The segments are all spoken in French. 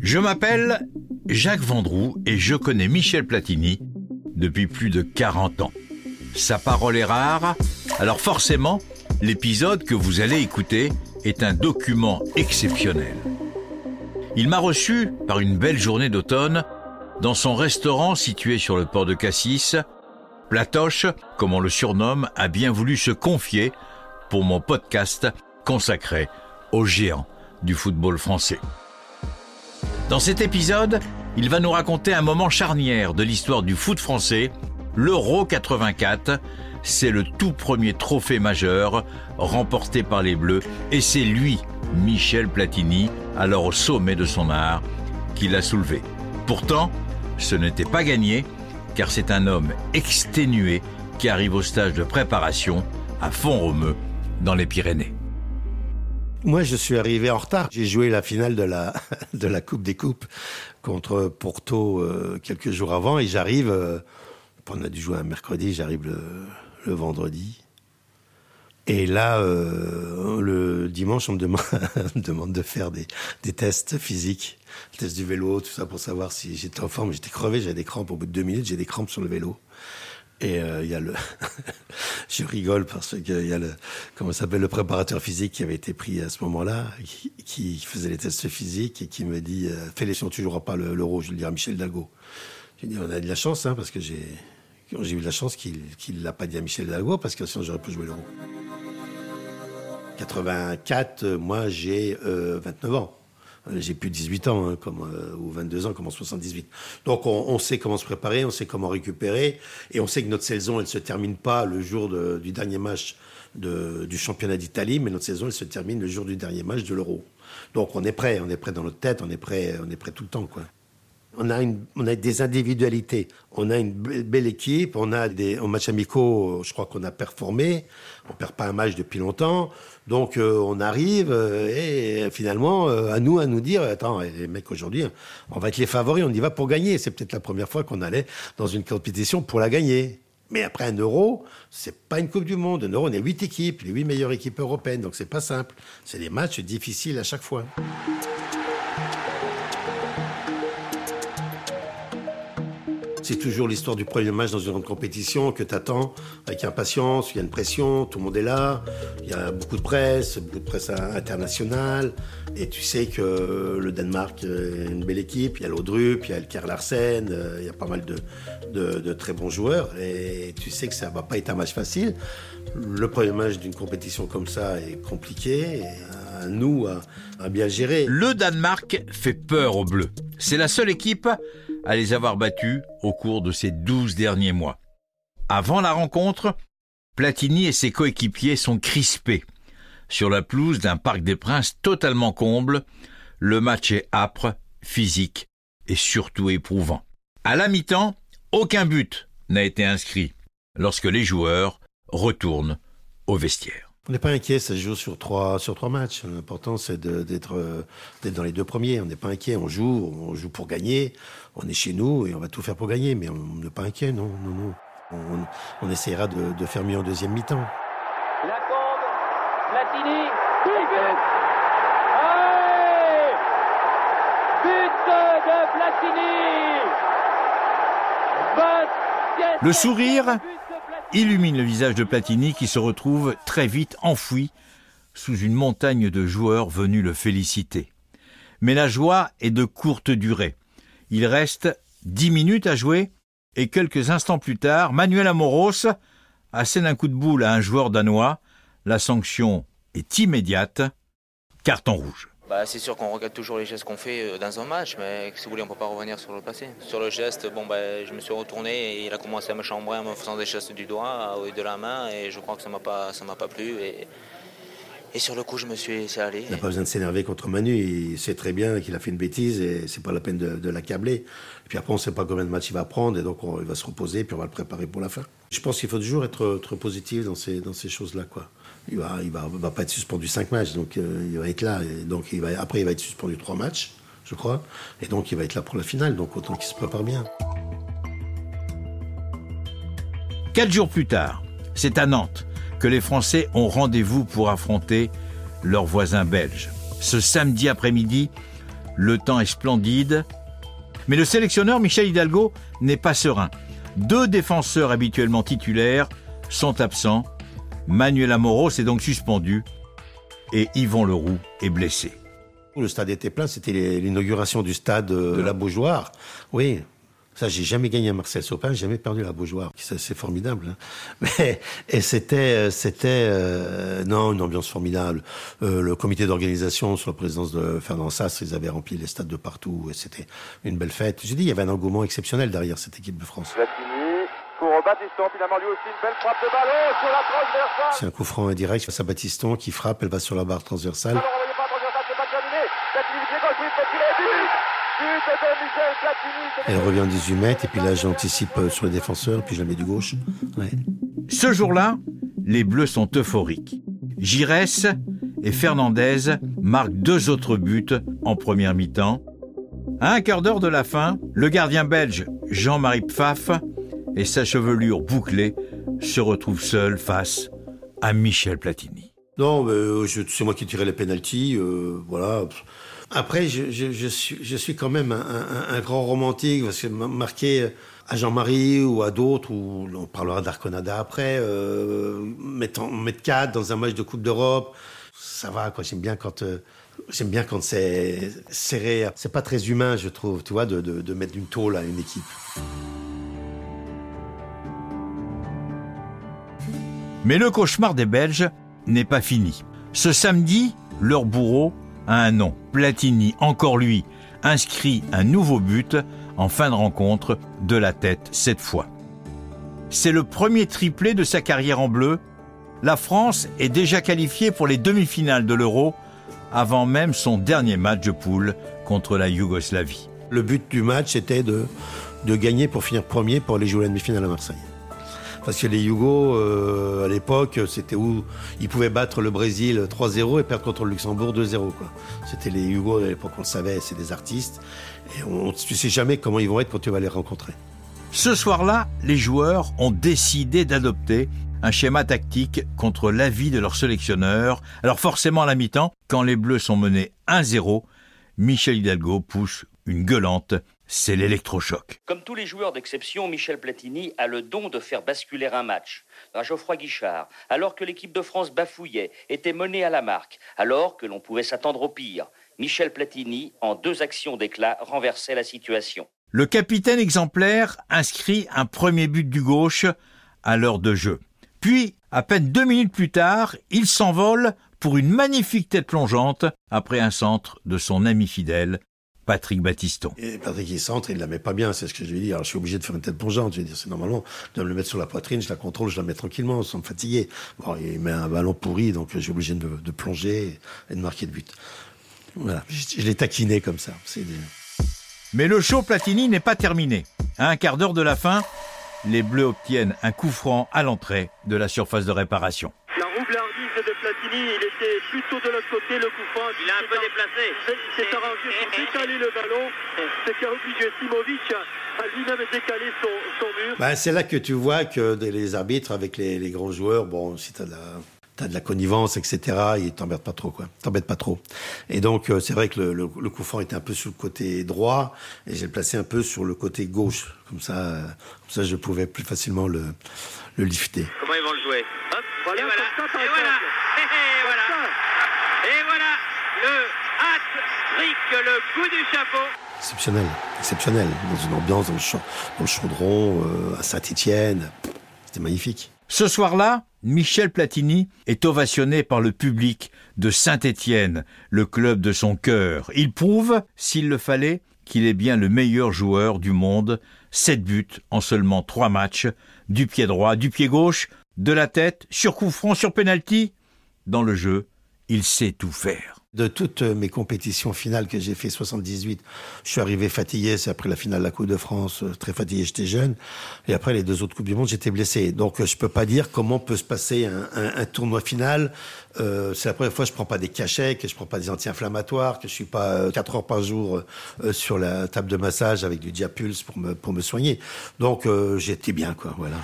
Je m'appelle Jacques Vendroux et je connais Michel Platini depuis plus de 40 ans. Sa parole est rare, alors forcément, l'épisode que vous allez écouter est un document exceptionnel. Il m'a reçu par une belle journée d'automne dans son restaurant situé sur le port de Cassis. Platoche, comme on le surnomme, a bien voulu se confier pour mon podcast consacré aux géants du football français. Dans cet épisode, il va nous raconter un moment charnière de l'histoire du foot français, l'Euro 84. C'est le tout premier trophée majeur remporté par les Bleus et c'est lui, Michel Platini, alors au sommet de son art, qui l'a soulevé. Pourtant, ce n'était pas gagné car c'est un homme exténué qui arrive au stage de préparation à Font-Romeu dans les Pyrénées. Moi, je suis arrivé en retard. J'ai joué la finale de la, de la Coupe des Coupes contre Porto euh, quelques jours avant et j'arrive, euh, on a dû jouer un mercredi, j'arrive le, vendredi. Et là, euh, le dimanche, on me demande, demande de faire des, des, tests physiques, tests du vélo, tout ça pour savoir si j'étais en forme. J'étais crevé, j'avais des crampes. Au bout de deux minutes, j'ai des crampes sur le vélo. Et euh, il y a le, je rigole parce qu'il y a le, comment s'appelle le préparateur physique qui avait été pris à ce moment-là, qui, faisait les tests physiques et qui me dit euh, fais-les sinon tu joueras pas l'euro. Je lui dis à Michel Dago. J'ai dit on a de la chance hein, parce que j'ai j'ai eu de la chance qu'il qu'il l'a pas dit à Michel Dago parce que sinon j'aurais pu jouer l'euro. 84, moi j'ai 29 euh, ans. Euh, j'ai plus de 18 ans, hein, comme, euh, ou 22 ans, comme en 78. Donc on, sait comment se préparer, on sait comment récupérer, et on sait que notre saison, elle se termine pas le jour du dernier match du championnat d'Italie, mais notre saison, elle se termine le jour du dernier match de l'Euro. Donc on est prêt, on est prêt dans notre tête, on est prêt, on est prêt tout le temps, quoi. On a, des individualités, on a une belle équipe, on a des en match amicaux, je crois qu'on a performé, on perd pas un match depuis longtemps. Donc euh, on arrive euh, et finalement euh, à nous à nous dire attends les mecs aujourd'hui on va être les favoris on y va pour gagner. C'est peut-être la première fois qu'on allait dans une compétition pour la gagner. Mais après un euro c'est pas une coupe du monde. Un euro on est huit équipes les huit meilleures équipes européennes. Donc c'est pas simple. C'est des matchs difficiles à chaque fois. C'est toujours l'histoire du premier match dans une grande compétition que tu attends avec impatience. Il y a une pression, tout le monde est là. Il y a beaucoup de presse, beaucoup de presse internationale. Et tu sais que le Danemark est une belle équipe. Il y a l'Audrup, il y a le Kerr Larsen, euh, il y a pas mal de, très bons joueurs. Et tu sais que ça va pas être un match facile. Le premier match d'une compétition comme ça est compliqué. À nous à bien gérer. Le Danemark fait peur aux Bleus. C'est la seule équipe à les avoir battus au cours de ces douze derniers mois. Avant la rencontre, Platini et ses coéquipiers sont crispés. Sur la pelouse d'un parc des Princes totalement comble, le match est âpre, physique et surtout éprouvant. À la mi-temps, aucun but n'a été inscrit lorsque les joueurs retournent au vestiaire. On n'est pas inquiet, ça se joue sur trois, sur trois matchs. L'important, c'est d'être dans les deux premiers. On n'est pas inquiet, on joue, on joue pour gagner. On est chez nous et on va tout faire pour gagner, mais on n'est pas inquiet, non, non, non. On, on essaiera de, de, faire mieux en deuxième mi-temps. La Platini, but de Platini Le sourire illumine le visage de Platini qui se retrouve très vite enfoui sous une montagne de joueurs venus le féliciter. Mais la joie est de courte durée. Il reste dix minutes à jouer et quelques instants plus tard, Manuel Amoros assène un coup de boule à un joueur danois. La sanction est immédiate. Carton rouge. Bah, c'est sûr qu'on regarde toujours les gestes qu'on fait euh, dans un match, mais si vous voulez, on ne peut pas revenir sur le passé. Sur le geste, bon, bah, je me suis retourné et il a commencé à me chambrer en me faisant des gestes du doigt ou de la main et je crois que ça ne m'a pas, m'a pas plu. Et, et sur le coup, je me suis laissé aller. Il n'a pas besoin de s'énerver contre Manu. Il sait très bien qu'il a fait une bêtise et c'est pas la peine de, l'accabler. Et puis après, on ne sait pas combien de matchs il va prendre et donc il va se reposer puis on va le préparer pour la fin. Je pense qu'il faut toujours être, être positif dans ces, dans ces choses-là, quoi il va, il va, va pas être suspendu 5 matchs, donc euh, il va être là. Donc il va, après, il va être suspendu 3 matchs, je crois. Et donc il va être là pour la finale, donc autant qu'il se prépare bien. Quatre jours plus tard, c'est à Nantes que les Français ont rendez-vous pour affronter leurs voisins belges. Ce samedi après-midi, Le temps est splendide. Mais le sélectionneur Michel Hidalgo n'est pas serein. Deux défenseurs habituellement titulaires sont absents. Manuel Amoro s'est donc suspendu et Yvon Leroux est blessé. Le stade était plein, c'était l'inauguration du stade de la Beaujoire. Oui, ça, j'ai jamais gagné à Marcel Sopin, j'ai jamais perdu la Beaujoire. C'est formidable. Hein. Mais et c'était, c'était euh, non une ambiance formidable. Euh, le comité d'organisation sous la présidence de Fernand Sass, ils avaient rempli les stades de partout et c'était une belle fête. J'ai dit, il y avait un engouement exceptionnel derrière cette équipe de France. Pour finalement lui aussi une belle frappe de ballon sur la transversale. C'est un coup franc indirect face à Baptiston qui frappe, elle va sur la barre transversale. Alors, on pas transversale, c'est pas terminé. Platini, pied gauche, oui, Platini, elle revient en 18 mètres et puis là j'anticipe euh, sur les défenseurs puis je la mets du gauche. Ce jour-là, les Bleus sont euphoriques. Giresse et Fernandez marquent deux autres buts en première mi-temps. À un quart d'heure de la fin, le gardien belge Jean-Marie Pfaff et sa chevelure bouclée se retrouvent seuls face à Michel Platini. Non, euh, c'est moi qui tirais les pénalties. Euh, voilà. Après, je, suis, quand même un, grand romantique, parce que marqué à Jean-Marie ou à d'autres, ou on parlera d'Arconada après, euh, mettre, mettre 4 dans un match de Coupe d'Europe, ça va. J'aime bien quand... C'est serré. C'est pas très humain, je trouve, tu vois, de mettre une tôle à une équipe. Mais le cauchemar des Belges n'est pas fini. Ce samedi, leur bourreau un nom. Platini, encore lui, inscrit un nouveau but en fin de rencontre, de la tête cette fois. C'est le premier triplé de sa carrière en bleu. La France est déjà qualifiée pour les demi-finales de l'Euro avant même son dernier match de poule contre la Yougoslavie. Le but du match était de, gagner pour finir premier pour aller jouer la demi-finale à Marseille. Parce que les Yougos, euh, à l'époque, c'était où ils pouvaient battre le Brésil 3-0 et perdre contre le Luxembourg 2-0. C'était les Yougos, à l'époque, on le savait, c'est des artistes. Et on, tu sais jamais comment ils vont être quand tu vas les rencontrer. Ce soir-là, les joueurs ont décidé d'adopter un schéma tactique contre l'avis de leur sélectionneur. Alors forcément, à la mi-temps, quand les Bleus sont menés 1-0, Michel Hidalgo pousse une gueulante c'est l'électrochoc. Comme tous les joueurs d'exception, Michel Platini a le don de faire basculer un match. À Geoffroy Guichard, alors que l'équipe de France bafouillait, était menée à la marque, alors que l'on pouvait s'attendre au pire, Michel Platini, en deux actions d'éclat, renversait la situation. Le capitaine exemplaire inscrit un premier but du gauche à l'heure de jeu. Puis, à peine deux minutes plus tard, il s'envole pour une magnifique tête plongeante après un centre de son ami fidèle, Patrick Battiston. Et Patrick, il centre, il la met pas bien, c'est ce que je lui dis. Alors, je suis obligé de faire une tête plongeante. Je vais dire, c'est normalement, de me le mettre sur la poitrine, je la contrôle, je la mets tranquillement, sans me fatiguer. Bon, il met un ballon pourri, donc je suis obligé de, de plonger et de marquer de but. Voilà. Je, l'ai taquiné comme ça. Mais le show Platini n'est pas terminé. À un quart d'heure de la fin, les Bleus obtiennent un coup franc à l'entrée de la surface de réparation Platini, il était plutôt de l'autre côté, le coup franc. Il a un peu déplacé. Il s'est arrangé pour décaler le ballon, ce qui a obligé Simovic à lui-même décaler son, son mur. Ben, c'est là que tu vois que les arbitres, avec les, les grands joueurs, bon, si tu as de la t'as de la connivence, etc. Ils t'embêtent pas trop, quoi. T'embêtent pas trop. Et donc, euh, c'est vrai que le, le, le, coup franc était un peu sur le côté droit, et j'ai placé un peu sur le côté gauche. Comme ça, euh, comme ça, je pouvais plus facilement le, le lifter. Comment ils vont le jouer Hop, voilà, et voilà, et voilà. Et voilà. Et voilà le hat-trick, le coup du chapeau. Exceptionnel, exceptionnel. Dans une ambiance dans le, dans le chaudron, euh, à Saint-Étienne. C'était magnifique. Ce soir-là, Michel Platini est ovationné par le public de Saint-Étienne, le club de son cœur. Il prouve, s'il le fallait, qu'il est bien le meilleur joueur du monde. Sept buts en seulement trois matchs, du pied droit, du pied gauche, de la tête, sur coup franc, sur penalty. Dans le jeu, il sait tout faire. De toutes mes compétitions finales que j'ai fait 78, je suis arrivé fatigué, c'est après la finale de la Coupe de France, euh, très fatigué, j'étais jeune. Et après les deux autres Coupes du Monde, j'étais blessé. Donc je peux pas dire comment peut se passer un, tournoi final. Euh, c'est la première fois que je prends pas des cachets, que je prends pas des anti-inflammatoires, que je suis pas euh, quatre heures par jour euh, sur la table de massage avec du diapulse pour me, pour me soigner. Donc euh, j'étais bien, quoi, voilà.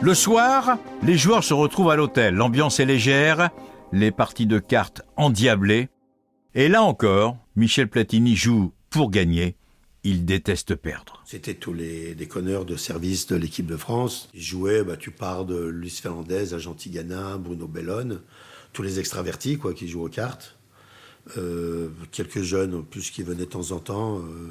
Le soir, les joueurs se retrouvent à l'hôtel. L'ambiance est légère les parties de cartes endiablées. Et là encore, Michel Platini joue pour gagner. Il déteste perdre. C'était tous les déconneurs de service de l'équipe de France. Ils jouaient, bah, tu pars de Luis Fernandez à Gentilgana, Bruno Bellone, tous les extravertis quoi, qui jouent aux cartes. Euh, quelques jeunes en plus qui venaient de temps en temps. euh.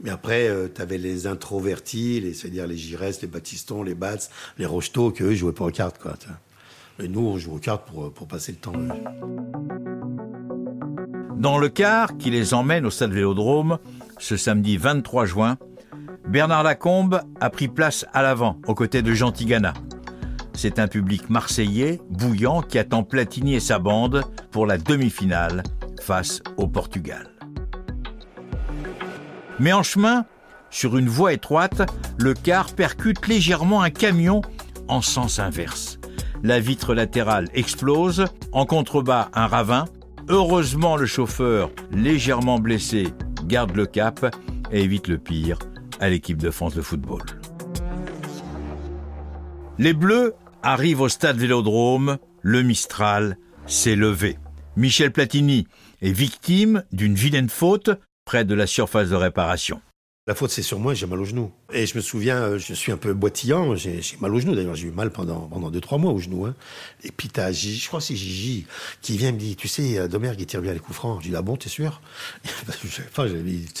mais après, tu avais les introvertis, les- c'est-à-dire les Giresse, les Baptistons, les Bats, les Rocheteau, qu'eux, ils jouaient pas aux cartes. Et nous, on joue aux cartes pour, passer le temps. ouais. Dans le car qui les emmène au stade Vélodrome, ce samedi 23 juin, Bernard Lacombe a pris place à l'avant, aux côtés de Jean Tigana. C'est un public marseillais, bouillant, qui attend Platini et sa bande pour la demi-finale face au Portugal. Mais en chemin, sur une voie étroite, le car percute légèrement un camion en sens inverse. La vitre latérale explose, en contrebas un ravin. Heureusement, le chauffeur, légèrement blessé, garde le cap et évite le pire à l'équipe de France de football. Les Bleus arrivent au stade Vélodrome, le Mistral s'est levé. Michel Platini est victime d'une vilaine faute près de la surface de réparation. La faute, c'est sur moi, j'ai mal au genou. Et je me souviens, euh, je suis un peu boitillant, j'ai mal au genou. D'ailleurs, j'ai eu mal pendant, pendant deux, trois mois au genou. Hein. Et puis, t'as je crois que c'est Gigi, qui vient me dire, tu sais, euh, Domergue, il tire bien les coups francs. Je dis, ah bon, t'es sûr? Je sais pas, dit,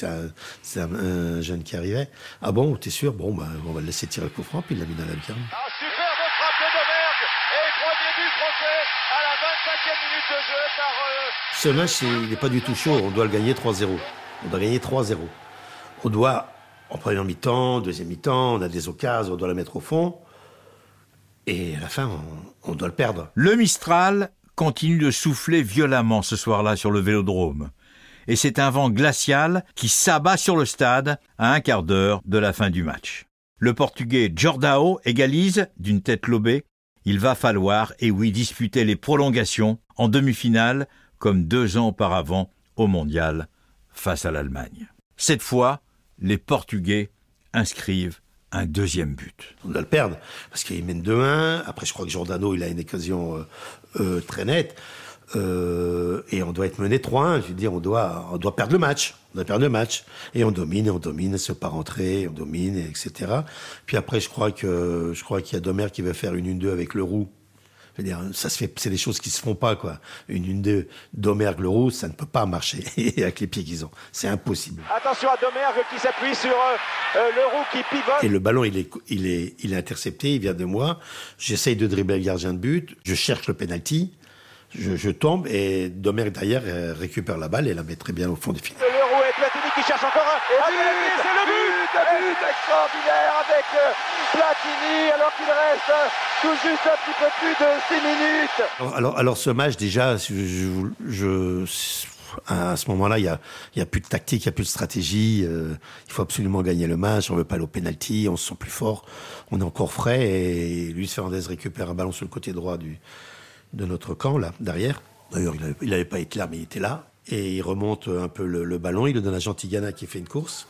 c'est un, jeune qui arrivait. Ah bon, t'es sûr? Bon, bah, on va le laisser tirer le coup franc, puis il l'a mis dans la lucarne. Un superbe frappe de Domergue et premier but français à la 25e minute de jeu par euh, Ce match, il n'est pas du tout chaud. On doit le gagner 3-0. On doit gagner 3-0. On doit, en première mi-temps, deuxième mi-temps, on a des occasions, on doit la mettre au fond. Et à la fin, on, on doit le perdre. Le Mistral continue de souffler violemment ce soir-là sur le vélodrome. Et c'est un vent glacial qui s'abat sur le stade à un quart d'heure de la fin du match. Le Portugais Jordao égalise d'une tête lobée. Il va falloir, et oui, disputer les prolongations en demi-finale, comme deux ans auparavant au Mondial, face à l'Allemagne. Cette fois, les Portugais inscrivent un deuxième but. On doit le perdre. Parce qu'il mène 2-1. Après, je crois que Giordano, il a une occasion euh, euh, très nette. Euh, et on doit être mené 3-1. Je veux dire, on doit, on doit perdre le match. On doit perdre le match. Et on domine, et on domine, c'est pas rentrer, on domine, et etc. Puis après, je crois je crois qu'il y a Domer qui va faire une 1-2 avec le roux. Je veux dire, ça se fait, c'est des choses qui se font pas, quoi. Une 1-2 Domergue le roux, ça ne peut pas marcher avec les pieds qu'ils ont. C'est impossible. attention à Domergue qui s'appuie sur euh, euh, le roux qui pivote. Et le ballon, il est, il est, il est intercepté, il vient de moi. J'essaye de dribbler le gardien de but. Je cherche le penalty. Je, je tombe et Domergue derrière euh, récupère la balle et la met très bien au fond des filets. Le roux et Platini qui cherche encore un. Ah, c'est le but Un but extraordinaire avec euh, Platini alors qu'il reste euh, tout juste un petit peu plus de 6 minutes. Alors, alors, alors, ce match, déjà, je, je- je- à ce moment-là, il y a, il y a plus de tactique, il y a plus de stratégie. euh, il faut absolument gagner le match. On veut pas aller au penalty. On se sent plus fort. On est encore frais. Et Luis Fernandez récupère un ballon sur le côté droit du, de notre camp, là, derrière. D'ailleurs, il n'avait pas été là, mais il était là. Et il remonte un peu le, ballon. Il le donne à Gentilgana qui fait une course.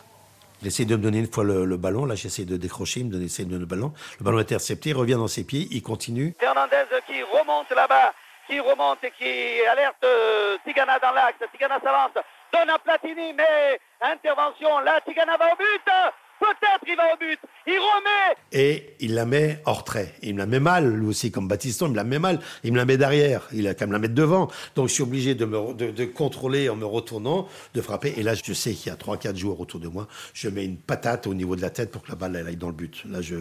Il essaie de me donner une fois le, ballon. Là, j'essaie de décrocher. Il me donne, de donner le ballon. Le ballon est intercepté. Il revient dans ses pieds. Il continue. Fernandez qui remonte là-bas, qui remonte et qui alerte euh, Tigana dans l'axe. Tigana s'avance, donne à Platini, mais intervention, là Tigana va au but, peut-être il va au but, il remet Et il la met hors trait. Il me la met mal, lui aussi, comme Baptiston, il me la met mal. Il me la met derrière. Il a qu'à me la mettre devant. Donc je suis obligé de, me, de, de contrôler en me retournant, de frapper. Et là, je sais qu'il y a 3-4 joueurs autour de moi. Je mets une patate au niveau de la tête pour que la balle elle aille dans le but. Là, je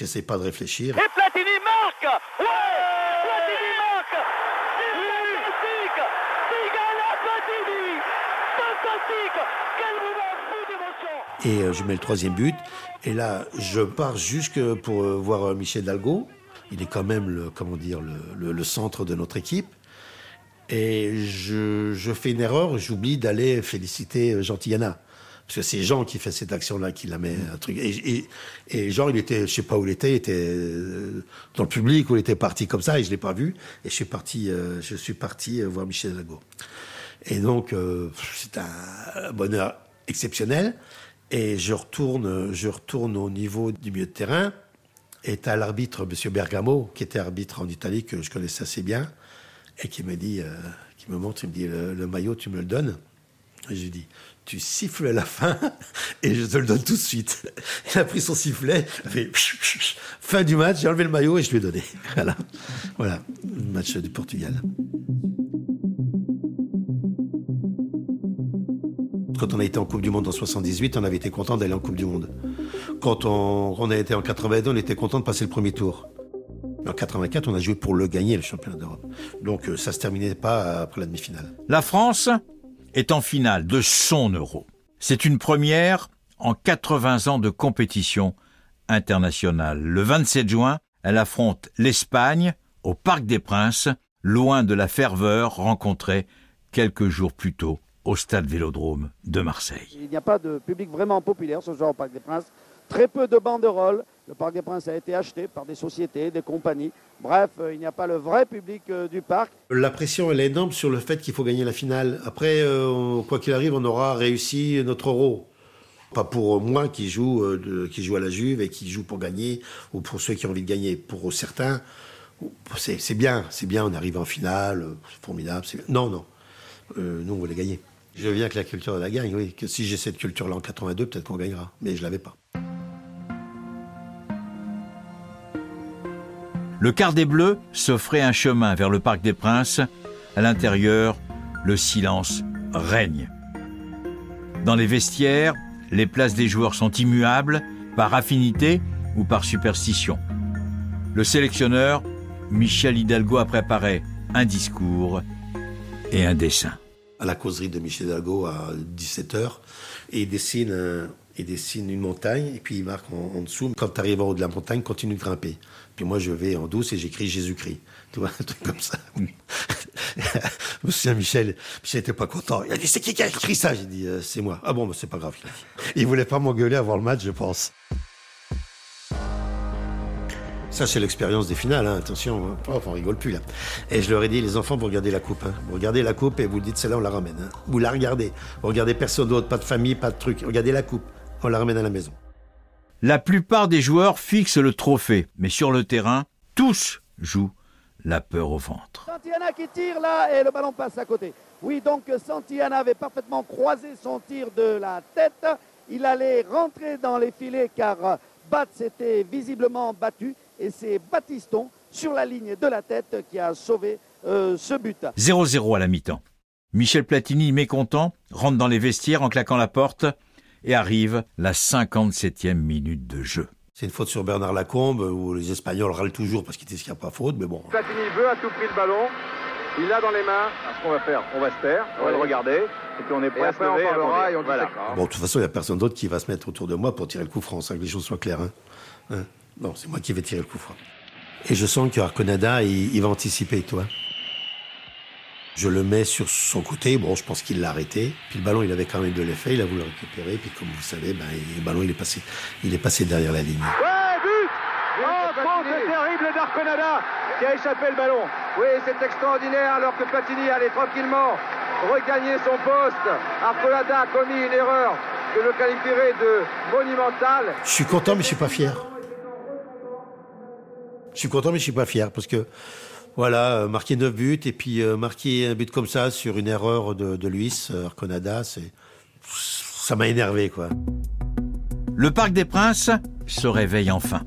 n'essaie pas de réfléchir. et Platini marque Ouais Platini marque Fantastique Tigana Platini Fantastique Quel moment fou d'émotion Et euh, je mets le troisième but. Et là, je pars jusque pour euh, voir euh, Michel Dalgo. Il est quand même le, comment dire, le, centre de notre équipe. Et je, fais une erreur, j'oublie d'aller féliciter Tigana. Parce que c'est Jean qui fait cette action-là, qui la met un truc. Et, Jean, il était, je sais pas où il était, il était dans le public, où il était parti comme ça, et je l'ai pas vu. Et je suis parti, je suis parti voir Michel Dalgo. Et donc, c'est un bonheur exceptionnel. Et je retourne, je retourne au niveau du milieu de terrain. Et t'as l'arbitre, M. Bergamo, qui était arbitre en Italie, que je connaissais assez bien, et qui me dit, euh, qui me montre, il me dit le, maillot, tu me le donnes? Et je lui dis tu siffles à la fin et je te le donne tout de suite. Il a pris son sifflet, il a fait fin du match, j'ai enlevé le maillot et je lui ai donné. Voilà, voilà, le match du Portugal. Quand on a été en Coupe du Monde en 78, on avait été content d'aller en Coupe du Monde. Quand on, on a été en 82, on était content de passer le premier tour. En 84, on a joué pour le gagner, le championnat d'Europe. Donc euh, ça se terminait pas après la demi-finale. La France est en finale de son euro. C'est une première en 80 ans de compétition internationale. Le 27 juin, elle affronte l'Espagne au Parc des Princes, loin de la ferveur rencontrée quelques jours plus tôt au stade Vélodrome de Marseille. Il n'y a pas de public vraiment populaire ce soir au Parc des Princes. Très peu de banderoles. Le Parc des Princes a été acheté par des sociétés, des compagnies. Bref, euh, il n'y a pas le vrai public euh, du parc. La pression, elle est énorme sur le fait qu'il faut gagner la finale. Après, euh, quoi qu'il arrive, on aura réussi notre euro. Pas pour moi qui joue, qui joue à la Juve et qui joue pour gagner, ou pour ceux qui ont envie de gagner. Pour certains, c'est bien, c'est bien, on arrive en finale, c'est formidable. Non, non, nous on voulait gagner. Je viens avec la culture de la gagne, oui. Que si j'ai cette culture-là en 82, peut-être qu'on gagnera. Mais je l'avais pas. Le quart des Bleus s'offrait un chemin vers le Parc des Princes. À l'intérieur, le silence règne. Dans les vestiaires, les places des joueurs sont immuables, par affinité ou par superstition. Le sélectionneur, Michel Hidalgo, a préparé un discours et un dessin à la causerie de Michel Hidalgo à 17h et il dessine, euh, dessine une montagne et puis il marque en, dessous quand tu arrives en haut de la montagne, continue de grimper. Puis moi je vais en douce et j'écris Jésus-Christ. Tu vois, un truc comme ça. souviens, Michel, Michel n'était pas content. Il a dit C'est qui qui a écrit ça? J'ai dit euh, C'est moi. Ah bon, bah, c'est pas grave. Il voulait pas m'engueuler avant le match, je pense. Ça, c'est l'expérience des finales, hein. attention, hein. oh, on rigole plus là. Et je leur ai dit, les enfants, vous regardez la coupe. Hein. Vous regardez la coupe et vous dites, celle-là, on la ramène. Hein. Vous la regardez. Vous regardez personne d'autre, pas de famille, pas de truc. Regardez la coupe. On la ramène à la maison. La plupart des joueurs fixent le trophée, mais sur le terrain, tous jouent la peur au ventre. Santillana qui tire là et le ballon passe à côté. Oui, donc Santillana avait parfaitement croisé son tir de la tête. Il allait rentrer dans les filets car Bat s'était visiblement battu et c'est Baptiston sur la ligne de la tête qui a sauvé euh, ce but. 0-0 à la mi-temps. Michel Platini, mécontent, rentre dans les vestiaires en claquant la porte et arrive la 57e minute de jeu. C'est une faute sur Bernard Lacombe où les Espagnols râlent toujours parce qu'ils disent qu'il n'y a pas faute, mais bon. Platini veut à tout prix le ballon. Il l'a dans les mains. ce qu'on va faire, on va se taire, on va le regarder. Et puis on est prêt à se lever, on parlera et on voilà. Bon, de toute façon, il n'y a personne d'autre qui va se mettre autour de moi pour tirer le coup franc, que les choses soient claires. Hein. Hein Bon, c'est moi qui vais tirer le coup franc. Et je sens que Arconada, il, va anticiper, toi. Je le mets sur son côté. Bon, je pense qu'il l'a arrêté. Puis le ballon, il avait quand même de l'effet. Il a voulu le récupérer. Puis comme vous savez, ben, le ballon, il est passé, il est passé derrière la ligne. Ouais, but Oh, faute terrible d'Arconada qui a échappé le ballon. Oui, c'est extraordinaire alors que Platini allait tranquillement regagner son poste. Arconada a commis une erreur que je qualifierais de monumentale. Je suis content, mais je suis pas fier. Je suis content, mais je suis pas fier parce que voilà, euh, marquer 9 buts et puis euh, marquer un but comme ça sur une erreur de, Luis euh, Arconada, c'est ça m'a énervé quoi. Le Parc des Princes se réveille enfin.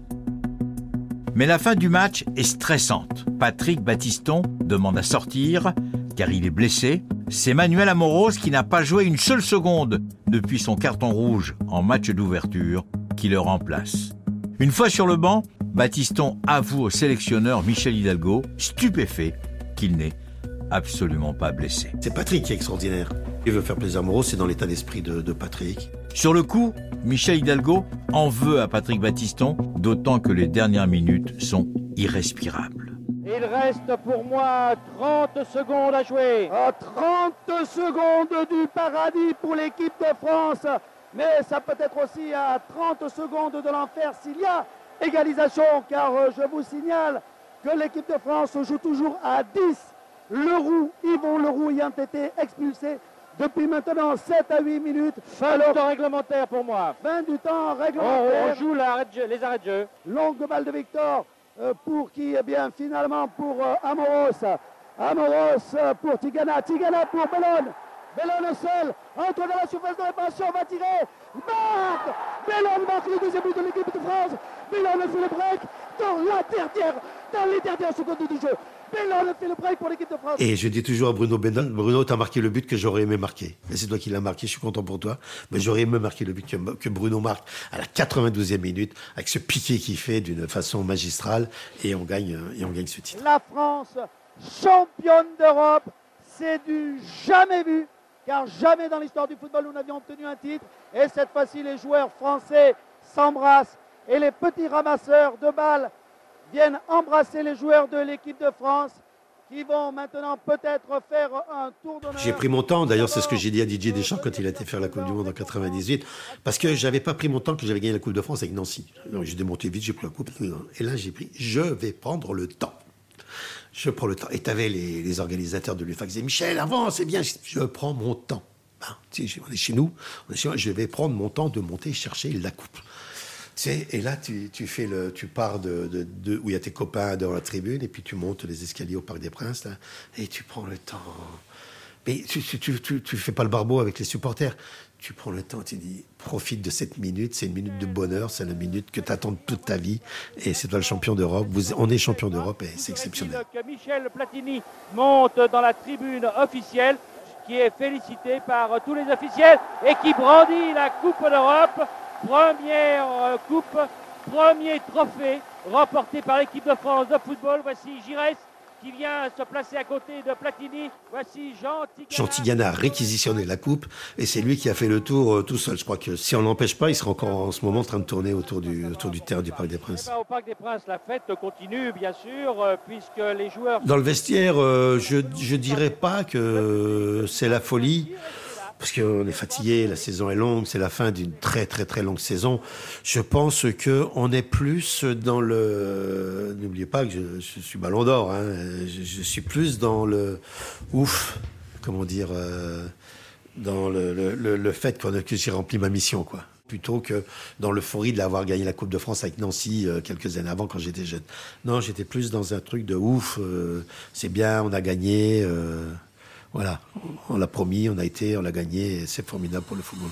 Mais la fin du match est stressante. Patrick Battiston demande à sortir car il est blessé. C'est Manuel Amoros qui n'a pas joué une seule seconde depuis son carton rouge en match d'ouverture qui le remplace. Une fois sur le banc, Baptiston avoue au sélectionneur Michel Hidalgo, stupéfait, qu'il n'est absolument pas blessé. C'est Patrick qui est extraordinaire. Il veut faire plaisir à Moreau, c'est dans l'état d'esprit de, Patrick. Sur le coup, Michel Hidalgo en veut à Patrick Battiston, d'autant que les dernières minutes sont irrespirables. Il reste pour moi 30 secondes à jouer. 30 secondes du paradis pour l'équipe de France. Mais ça peut être aussi à 30 secondes de l'enfer s'il y a égalisation, car euh, je vous signale que l'équipe de France joue toujours à 10. Leroux, Yvon Leroux ayant été expulsé depuis maintenant 7 à 8 minutes. Fin du temps réglementaire pour moi. Fin du temps réglementaire. On, joue les arrêts de jeu. Longue balle de Victor euh, pour qui, eh bien, finalement, pour euh, Amoros. Amoros pour Tigana. Tigana pour Bellone. Bellone seul. Entre dans la surface de réparation. Va tirer. Marque. Bellone marque le deuxième but de l'équipe de France. Bellone fait le break dans la dernière, dans les dernières secondes du jeu. Bellone fait le break pour l'équipe de France. Et je dis toujours à Bruno Bellone, Bruno, t'as marqué le but que j'aurais aimé marquer. Et c'est toi qui l'as marqué, je suis content pour toi. Mais j'aurais aimé marquer le but que, que Bruno marque à la 92e minute, avec ce piqué qu'il fait d'une façon magistrale. Et on gagne, et on gagne ce titre. La France, championne d'Europe, c'est du jamais vu. Car jamais dans l'histoire du football nous n'avions obtenu un titre. Et cette fois-ci, les joueurs français s'embrassent. Et les petits ramasseurs de balles viennent embrasser les joueurs de l'équipe de France qui vont maintenant peut-être faire un tour d'honneur. J'ai pris mon temps, d'ailleurs c'est ce que j'ai dit à Didier Deschamps quand il a été faire la Coupe du Monde en 98, parce que j'avais pas pris mon temps que j'avais gagné la Coupe de France avec Nancy. Donc j'ai démonté vite, j'ai pris la Coupe, et là j'ai pris, je vais prendre le temps. Je prends le temps. Et tu avais les, les, organisateurs de l'UFA qui disaient, Michel, avant, c'est bien, je prends mon temps. Ben, on est chez nous, on est chez moi, je vais prendre mon temps de monter chercher la coupe. Sais, et là, tu, tu, fais le, tu pars de, de, de, où il y a tes copains dans la tribune, et puis tu montes les escaliers au Parc des Princes, là, et tu prends le temps. Mais tu, tu, tu, tu fais pas le barbeau avec les supporters. Tu prends le temps, tu dis, profite de cette minute, c'est une minute de bonheur, c'est la minute que tu attends toute ta vie, et c'est toi le champion d'Europe. On est champion d'Europe, et c'est exceptionnel. Que Michel Platini monte dans la tribune officielle, qui est félicité par tous les officiels, et qui brandit la Coupe d'Europe première coupe, premier trophée remporté par l'équipe de France de football. Voici Giresse qui vient se placer à côté de Platini. Voici Jean Tigana. Jean Tigana a réquisitionné la coupe et c'est lui qui a fait le tour tout seul. Je crois que si on l'empêche pas, il sera encore en ce moment en train de tourner autour du, autour du terrain du Parc des Princes. Au Parc des Princes, la fête continue, bien sûr, puisque les joueurs. Dans le vestiaire, je je dirais pas que c'est la folie parce qu'on est fatigué, la saison est longue, c'est la fin d'une très très très longue saison. Je pense que on est plus dans le. N'oubliez pas que je, suis Ballon d'Or. Hein, je, suis plus dans le ouf, comment dire, euh, dans le, le, le fait que j'ai rempli ma mission, quoi plutôt que dans l'euphorie de l'avoir gagné la Coupe de France avec Nancy euh, quelques années avant quand j'étais jeune. Non, j'étais plus dans un truc de ouf, euh, c'est bien, on a gagné. Voilà, on l'a promis, on a été, on l'a gagné, c'est formidable pour le football.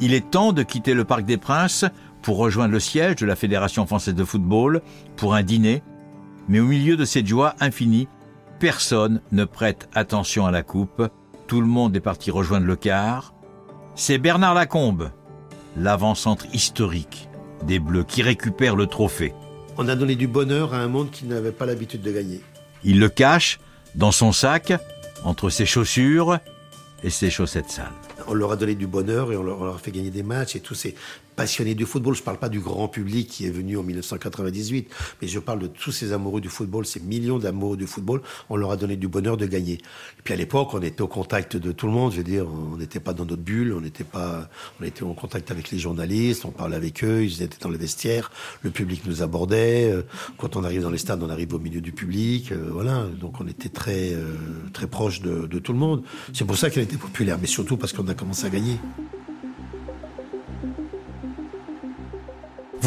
Il est temps de quitter le Parc des Princes pour rejoindre le siège de la Fédération française de football pour un dîner, mais au milieu de cette joie infinie, personne ne prête attention à la coupe, tout le monde est parti rejoindre le quart. C'est Bernard Lacombe, l'avant-centre historique des Bleus qui récupère le trophée on a donné du bonheur à un monde qui n'avait pas l'habitude de gagner. Il le cache dans son sac, entre ses chaussures et ses chaussettes sales. On leur a donné du bonheur et on leur, on leur a fait gagner des matchs et tous ces passionnés du football. Je ne parle pas du grand public qui est venu en 1998, mais je parle de tous ces amoureux du football, ces millions d'amoureux du football. On leur a donné du bonheur de gagner. Et puis à l'époque, on était au contact de tout le monde. Je veux dire, on n'était pas dans notre bulle, on n'était pas, on était en contact avec les journalistes, on parlait avec eux, ils étaient dans le vestiaire, le public nous abordait. Quand on arrive dans les stades, on arrive au milieu du public. Voilà, donc on était très, très proche de, de tout le monde. C'est pour ça qu'elle était populaire, mais surtout parce qu'on a commencé à gagner.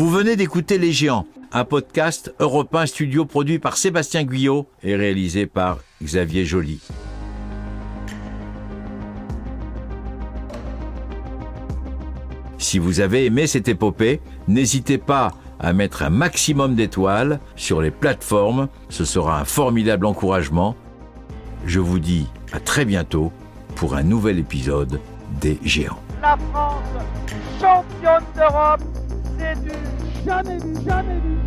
Vous venez d'écouter Les Géants, un podcast européen studio produit par Sébastien Guyot et réalisé par Xavier Joly. Si vous avez aimé cette épopée, n'hésitez pas à mettre un maximum d'étoiles sur les plateformes, ce sera un formidable encouragement. Je vous dis à très bientôt pour un nouvel épisode des Géants. La France, championne d'Europe, c'est du jamais vu, jamais vu, jamais